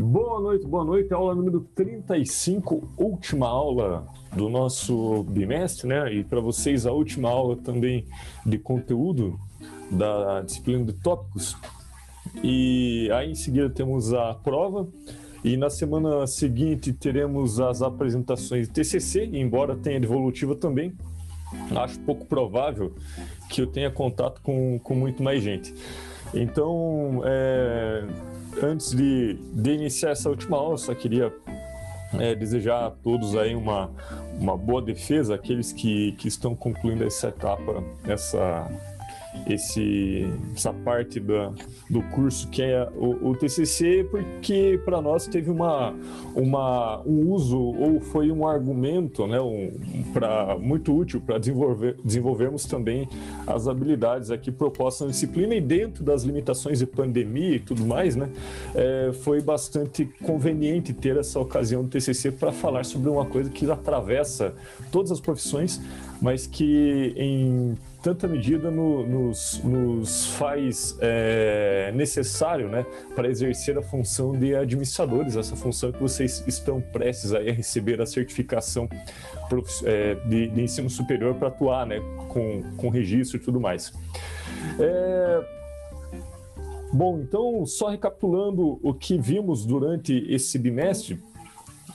Boa noite, boa noite. Aula número 35, última aula do nosso bimestre, né? E para vocês, a última aula também de conteúdo da disciplina de tópicos. E aí em seguida temos a prova. E na semana seguinte teremos as apresentações de TCC, embora tenha devolutiva também. Acho pouco provável que eu tenha contato com, com muito mais gente. Então, é, antes de, de iniciar essa última aula, só queria é, desejar a todos aí uma, uma boa defesa, aqueles que, que estão concluindo essa etapa, essa esse, essa parte da, do curso que é o, o TCC, porque para nós teve uma, uma, um uso ou foi um argumento né, um, muito útil para desenvolver, desenvolvermos também as habilidades aqui propostas na disciplina e dentro das limitações de pandemia e tudo mais, né, é, foi bastante conveniente ter essa ocasião do TCC para falar sobre uma coisa que atravessa todas as profissões, mas que em tanta medida no, nos, nos, faz é, necessário né, para exercer a função de administradores, essa função que vocês estão prestes a receber a certificação é, de, de, ensino superior para atuar né, com, com registro e tudo mais. É, bom, então, só recapitulando o que vimos durante esse bimestre,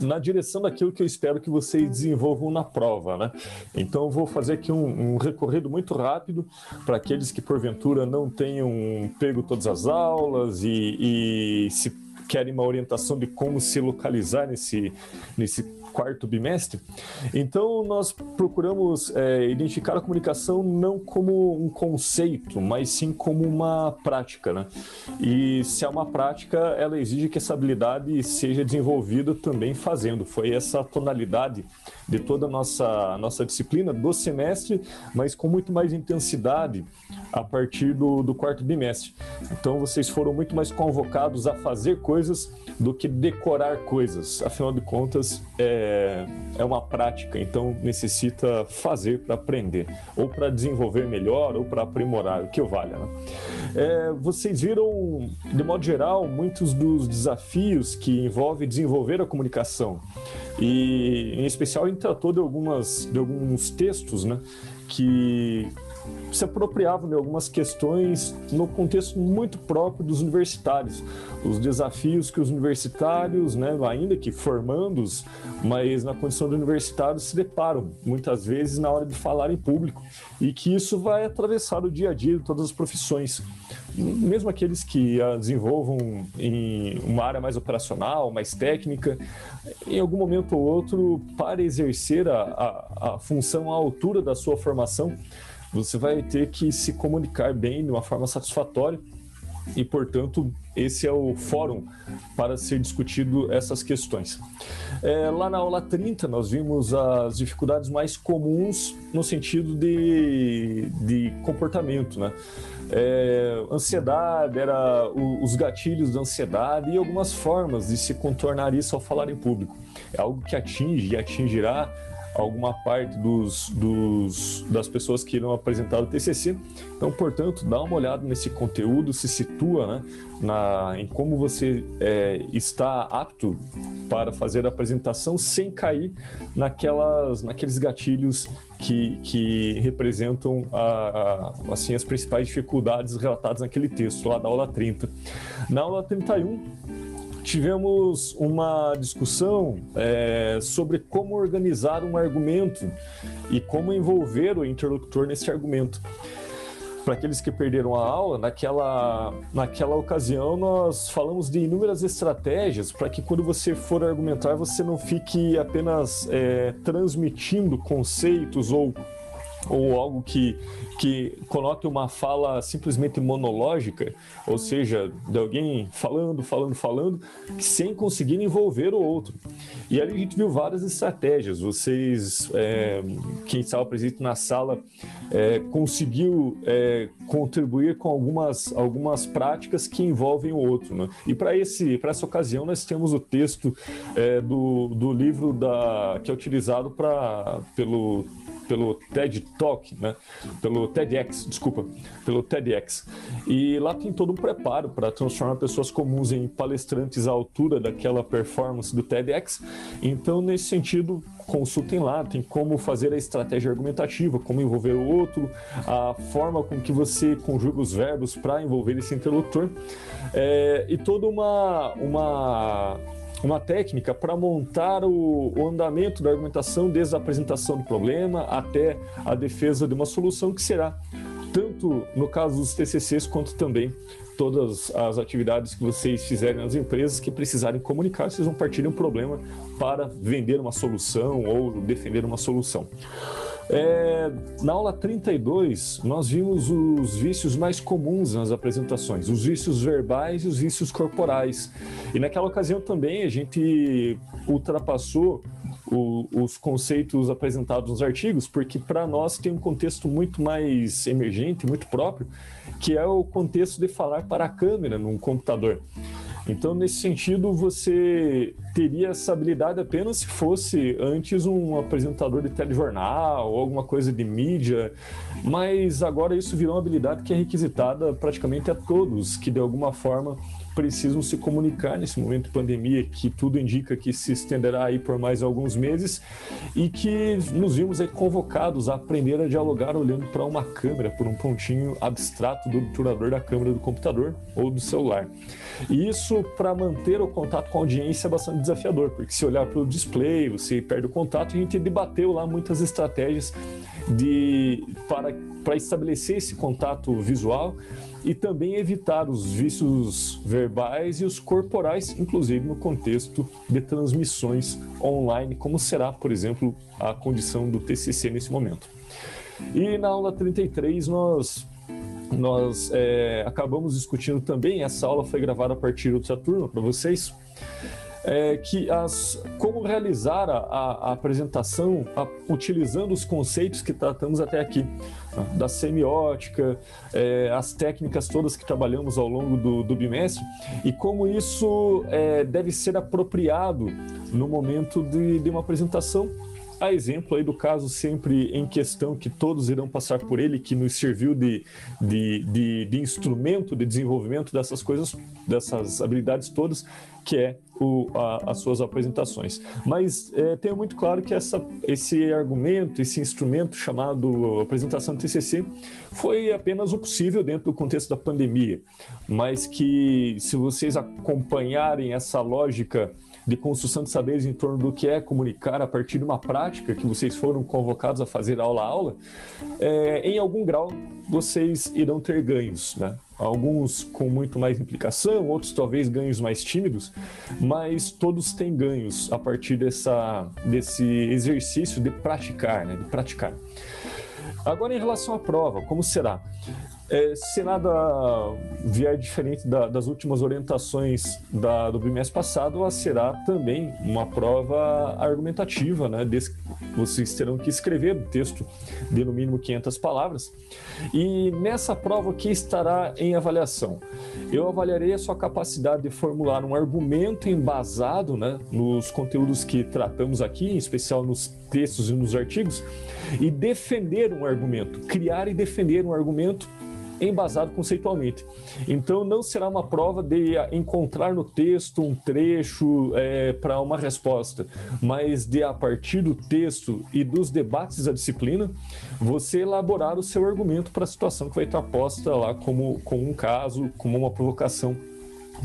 na direção daquilo que eu espero que vocês desenvolvam na prova, né? Então eu vou fazer aqui um, um recorrido muito rápido para aqueles que porventura não tenham pego todas as aulas e, e se querem uma orientação de como se localizar nesse, nesse quarto bimestre. Então, nós procuramos é, identificar a comunicação não como um conceito, mas sim como uma prática. Né? E se é uma prática, ela exige que essa habilidade seja desenvolvida também fazendo. Foi essa tonalidade de toda a nossa, nossa disciplina do semestre, mas com muito mais intensidade a partir do, do quarto bimestre. Então, vocês foram muito mais convocados a fazer coisas do que decorar coisas. Afinal de contas, é, é uma prática, então necessita fazer para aprender, ou para desenvolver melhor, ou para aprimorar, o que valha. Né? É, vocês viram, de modo geral, muitos dos desafios que envolvem desenvolver a comunicação. E, em especial, gente tratou de, algumas, de alguns textos né, que se apropriavam de algumas questões no contexto muito próprio dos universitários. Os desafios que os universitários, né, ainda que formandos, mas na condição de universitários, se deparam muitas vezes na hora de falar em público e que isso vai atravessar o dia a dia de todas as profissões. Mesmo aqueles que a desenvolvam em uma área mais operacional, mais técnica, em algum momento ou outro, para exercer a, a, a função à altura da sua formação, você vai ter que se comunicar bem de uma forma satisfatória e, portanto, esse é o fórum para ser discutido essas questões. É, lá na aula 30, nós vimos as dificuldades mais comuns no sentido de, de comportamento, né? É, ansiedade, era o, os gatilhos da ansiedade e algumas formas de se contornar isso ao falar em público. É algo que atinge e atingirá alguma parte dos, dos, das pessoas que irão apresentar o TCC. Então, portanto, dá uma olhada nesse conteúdo, se situa né, na, em como você é, está apto para fazer a apresentação sem cair naquelas, naqueles gatilhos que, que representam a, a, assim, as principais dificuldades relatadas naquele texto, lá da aula 30. Na aula 31, tivemos uma discussão é, sobre como organizar um argumento e como envolver o interlocutor nesse argumento. Para aqueles que perderam a aula, naquela, naquela ocasião nós falamos de inúmeras estratégias para que quando você for argumentar você não fique apenas é, transmitindo conceitos ou ou algo que, que coloque uma fala simplesmente monológica, ou seja, de alguém falando, falando, falando, sem conseguir envolver o outro. E ali a gente viu várias estratégias. Vocês, é, quem estava presente na sala, é, conseguiu é, contribuir com algumas, algumas práticas que envolvem o outro. Né? E para essa ocasião, nós temos o texto é, do, do livro da, que é utilizado pra, pelo pelo TED Talk, né? Pelo TEDx, desculpa, pelo TEDx. E lá tem todo um preparo para transformar pessoas comuns em palestrantes à altura daquela performance do TEDx. Então, nesse sentido, consultem lá, tem como fazer a estratégia argumentativa, como envolver o outro, a forma com que você conjuga os verbos para envolver esse interlocutor é, e toda uma, uma, uma técnica para montar o, o, andamento da argumentação desde a apresentação do problema até a defesa de uma solução que será tanto no caso dos TCCs quanto também todas as atividades que vocês fizerem nas empresas que precisarem comunicar, vocês vão partir de um problema para vender uma solução ou defender uma solução. É, na aula 32, nós vimos os vícios mais comuns nas apresentações, os vícios verbais e os vícios corporais. E naquela ocasião também a gente ultrapassou o, os conceitos apresentados nos artigos, porque para nós tem um contexto muito mais emergente, muito próprio, que é o contexto de falar para a câmera num computador. Então, nesse sentido, você teria essa habilidade apenas se fosse antes um apresentador de telejornal ou alguma coisa de mídia, mas agora isso virou uma habilidade que é requisitada praticamente a todos que de alguma forma precisam se comunicar nesse momento de pandemia, que tudo indica que se estenderá aí por mais alguns meses, e que nos vimos aí convocados a aprender a dialogar olhando para uma câmera, por um pontinho abstrato do obturador da câmera do computador ou do celular. E isso, para manter o contato com a audiência, é bastante desafiador, porque se olhar para o display, você perde o contato, a gente debateu lá muitas estratégias de, para, para estabelecer esse contato visual e também evitar os vícios verbais e os corporais, inclusive no contexto de transmissões online, como será, por exemplo, a condição do TCC nesse momento. E na aula 33 nós nós é, acabamos discutindo também, essa aula foi gravada a partir do Saturno para vocês, é, que as, como realizar a, a apresentação a, utilizando os conceitos que tratamos até aqui, tá? da semiótica, é, as técnicas todas que trabalhamos ao longo do, do bimestre e como isso é, deve ser apropriado no momento de, de uma apresentação a exemplo aí do caso sempre em questão, que todos irão passar por ele, que nos serviu de, de, de, de instrumento de desenvolvimento dessas coisas, dessas habilidades todas, que é o, a, as suas apresentações. Mas é, tenho muito claro que essa, esse argumento, esse instrumento chamado apresentação TCC, foi apenas o possível dentro do contexto da pandemia, mas que se vocês acompanharem essa lógica de construção de saberes em torno do que é comunicar a partir de uma prática que vocês foram convocados a fazer aula a aula, é, em algum grau vocês irão ter ganhos, né? Alguns com muito mais implicação, outros talvez ganhos mais tímidos, mas todos têm ganhos a partir dessa, desse exercício de praticar, né? De praticar. Agora, em relação à prova, como será? É, se nada vier diferente da, das últimas orientações da, do bimestre passado, ela será também uma prova argumentativa, né? Des, vocês terão que escrever um texto de no mínimo 500 palavras. E nessa prova, o que estará em avaliação? Eu avaliarei a sua capacidade de formular um argumento embasado né, nos conteúdos que tratamos aqui, em especial nos textos e nos artigos, e defender um argumento, criar e defender um argumento embasado conceitualmente. Então, não será uma prova de encontrar no texto um trecho é, para uma resposta, mas de, a partir do texto e dos debates da disciplina, você elaborar o seu argumento para a situação que vai estar posta lá como, como um caso, como uma provocação,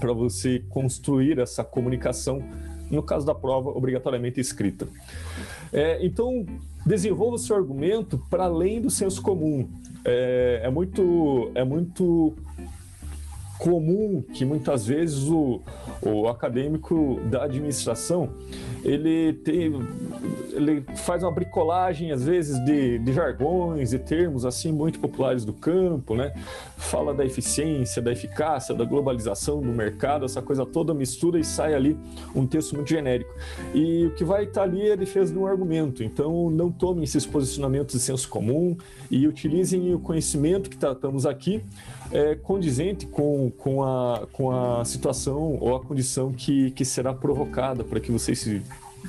para você construir essa comunicação, no caso da prova, obrigatoriamente escrita. É, então, desenvolva o seu argumento para além do senso comum é, é muito, é muito comum que muitas vezes o, o acadêmico da administração ele tem ele faz uma bricolagem às vezes de, de jargões e termos assim muito populares do campo né? Fala da eficiência da eficácia da globalização do mercado essa coisa toda mistura e sai ali um texto muito genérico. E o que vai estar ali é a defesa de um argumento. Então não tomem esses posicionamentos de senso comum e utilizem o conhecimento que tratamos aqui é, condizente com, com, a, com a situação ou a condição que, que será provocada para que vocês se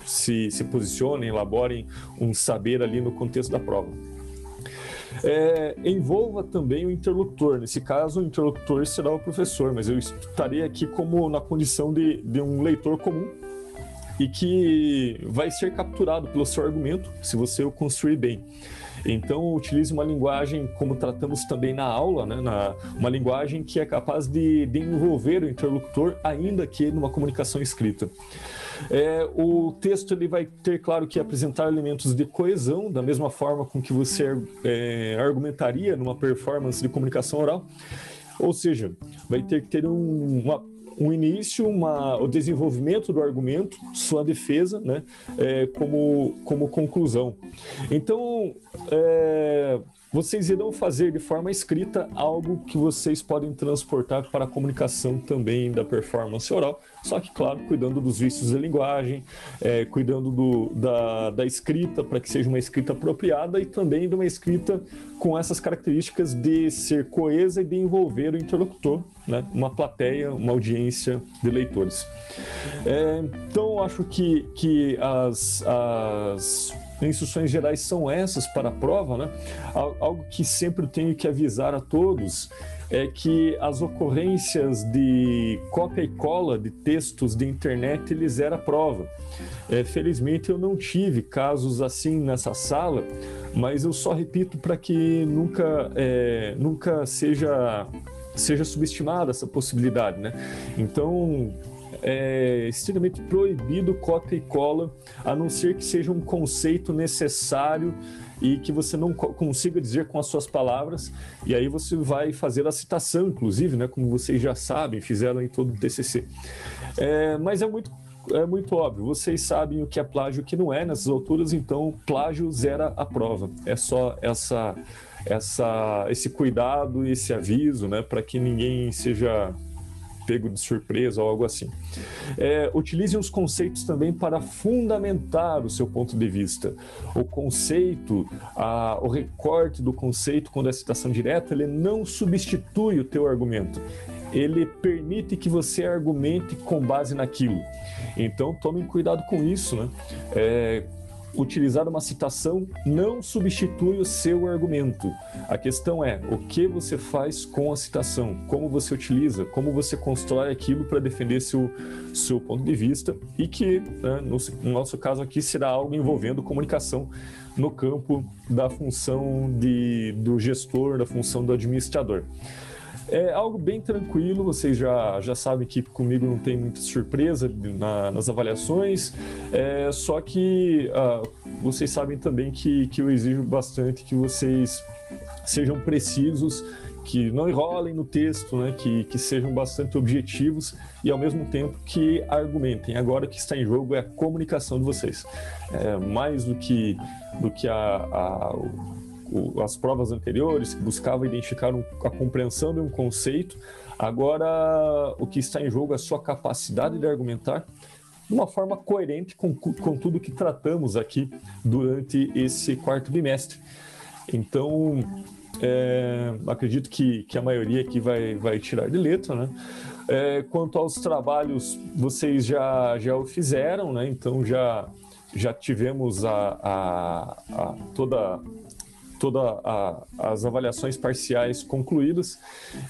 se, se posicionem, elaborem um saber ali no contexto da prova. É, envolva também o interlocutor. Nesse caso, o interlocutor será o professor, mas eu estarei aqui como na condição de, de um leitor comum e que vai ser capturado pelo seu argumento se você o construir bem. Então, utilize uma linguagem, como tratamos também na aula, né, na, uma linguagem que é capaz de, de envolver o interlocutor, ainda que numa comunicação escrita. É, o texto ele vai ter, claro, que apresentar elementos de coesão, da mesma forma com que você é, argumentaria numa performance de comunicação oral. Ou seja, vai ter que ter um, uma um início, uma, o desenvolvimento do argumento, sua defesa, né, é, como, como conclusão. Então, é, vocês irão fazer de forma escrita algo que vocês podem transportar para a comunicação também da performance oral, só que, claro, cuidando dos vícios da linguagem, é, cuidando do, da, da escrita para que seja uma escrita apropriada e também de uma escrita com essas características de ser coesa e de envolver o interlocutor, né? uma plateia, uma audiência de leitores. É, então, acho que, que as, as instruções gerais são essas para a prova, né? Algo que sempre tenho que avisar a todos é que as ocorrências de cópia e cola de textos de internet eles era prova. É, felizmente eu não tive casos assim nessa sala, mas eu só repito para que nunca, é, nunca seja seja subestimada essa possibilidade, né? Então é extremamente proibido cópia e cola, a não ser que seja um conceito necessário e que você não consiga dizer com as suas palavras, e aí você vai fazer a citação, inclusive, né, como vocês já sabem, fizeram em todo o TCC. É, mas é muito é muito óbvio, vocês sabem o que é plágio e o que não é nessas alturas, então plágio zera a prova. É só essa, essa, esse cuidado esse aviso, né, para que ninguém seja pego de surpresa ou algo assim. É, utilize os conceitos também para fundamentar o seu ponto de vista. O conceito, a, o recorte do conceito, quando é citação direta, ele não substitui o teu argumento. Ele permite que você argumente com base naquilo. Então, tomem cuidado com isso, né? É, utilizar uma citação não substitui o seu argumento. A questão é o que você faz com a citação, como você utiliza, como você constrói aquilo para defender seu, seu ponto de vista e que, né, no, no nosso caso aqui, será algo envolvendo comunicação no campo da função de, do gestor, da função do administrador. É algo bem tranquilo, vocês já, já sabem que comigo não tem muita surpresa na, nas avaliações, é, só que uh, vocês sabem também que, que eu exijo bastante que vocês sejam precisos, que não enrolem no texto, né, que, que sejam bastante objetivos e ao mesmo tempo que argumentem. Agora o que está em jogo é a comunicação de vocês. É, mais do que, do que a, a as provas anteriores, que buscavam identificar um, a compreensão de um conceito. Agora, o que está em jogo é a sua capacidade de argumentar de uma forma coerente com, com tudo que tratamos aqui durante esse quarto bimestre. Então, é, acredito que, que a maioria aqui vai, vai tirar de letra, né? É, quanto aos trabalhos, vocês já, já o fizeram, né? Então já, já tivemos a, a, a toda todas as avaliações parciais concluídas.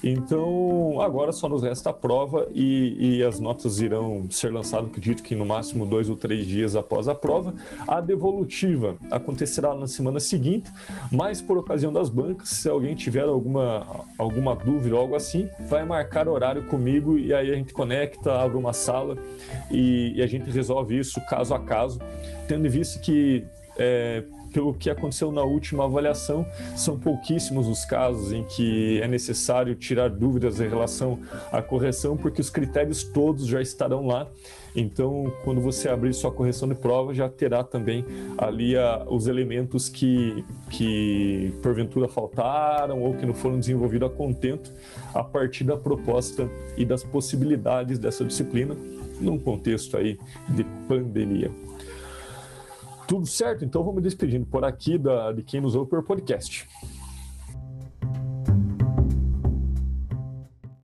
Então, agora só nos resta a prova e, e, as notas irão ser lançadas, acredito que no máximo dois ou três dias após a prova. A devolutiva acontecerá na semana seguinte, mas por ocasião das bancas, se alguém tiver alguma, alguma dúvida ou algo assim, vai marcar horário comigo e aí a gente conecta, abre uma sala e, e a gente resolve isso caso a caso, tendo visto que é, pelo que aconteceu na última avaliação, são pouquíssimos os casos em que é necessário tirar dúvidas em relação à correção, porque os critérios todos já estarão lá. Então, quando você abrir sua correção de prova, já terá também ali a, os elementos que, que porventura faltaram ou que não foram desenvolvidos a contento a partir da proposta e das possibilidades dessa disciplina num contexto aí de pandemia. Tudo certo? Então vamos despedindo por aqui da, de quem nos ouve por podcast.